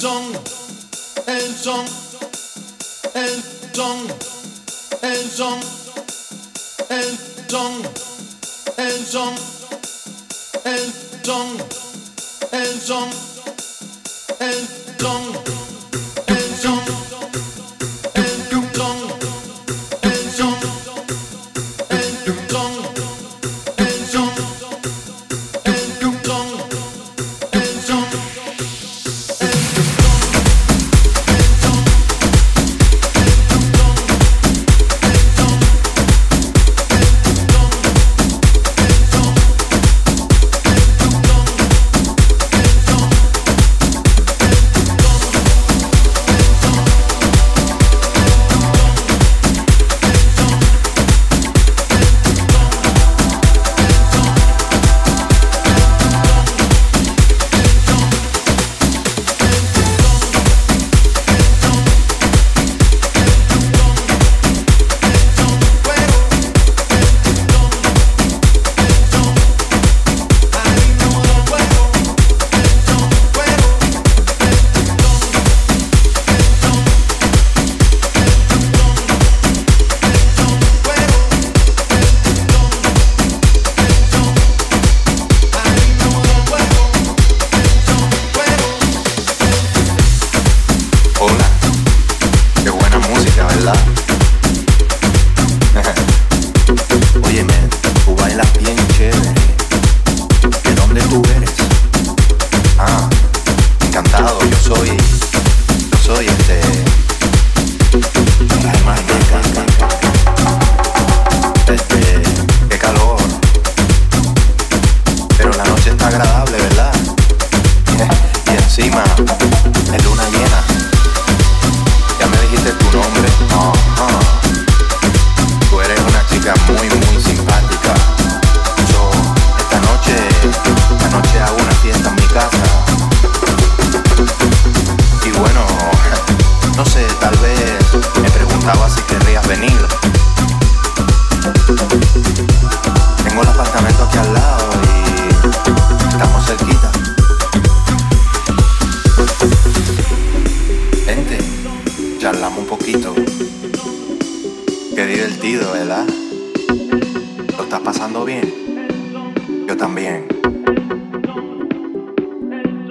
song, and song, and song, and song, and song, and song, and song, and song, and.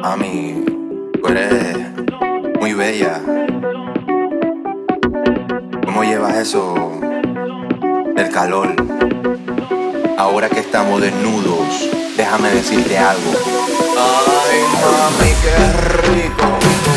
Mami, tú eres muy bella. ¿Cómo llevas eso del calor? Ahora que estamos desnudos, déjame decirte algo. Ay, mami, qué rico.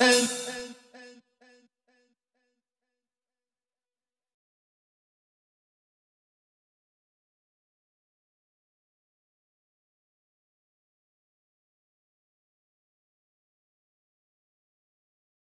And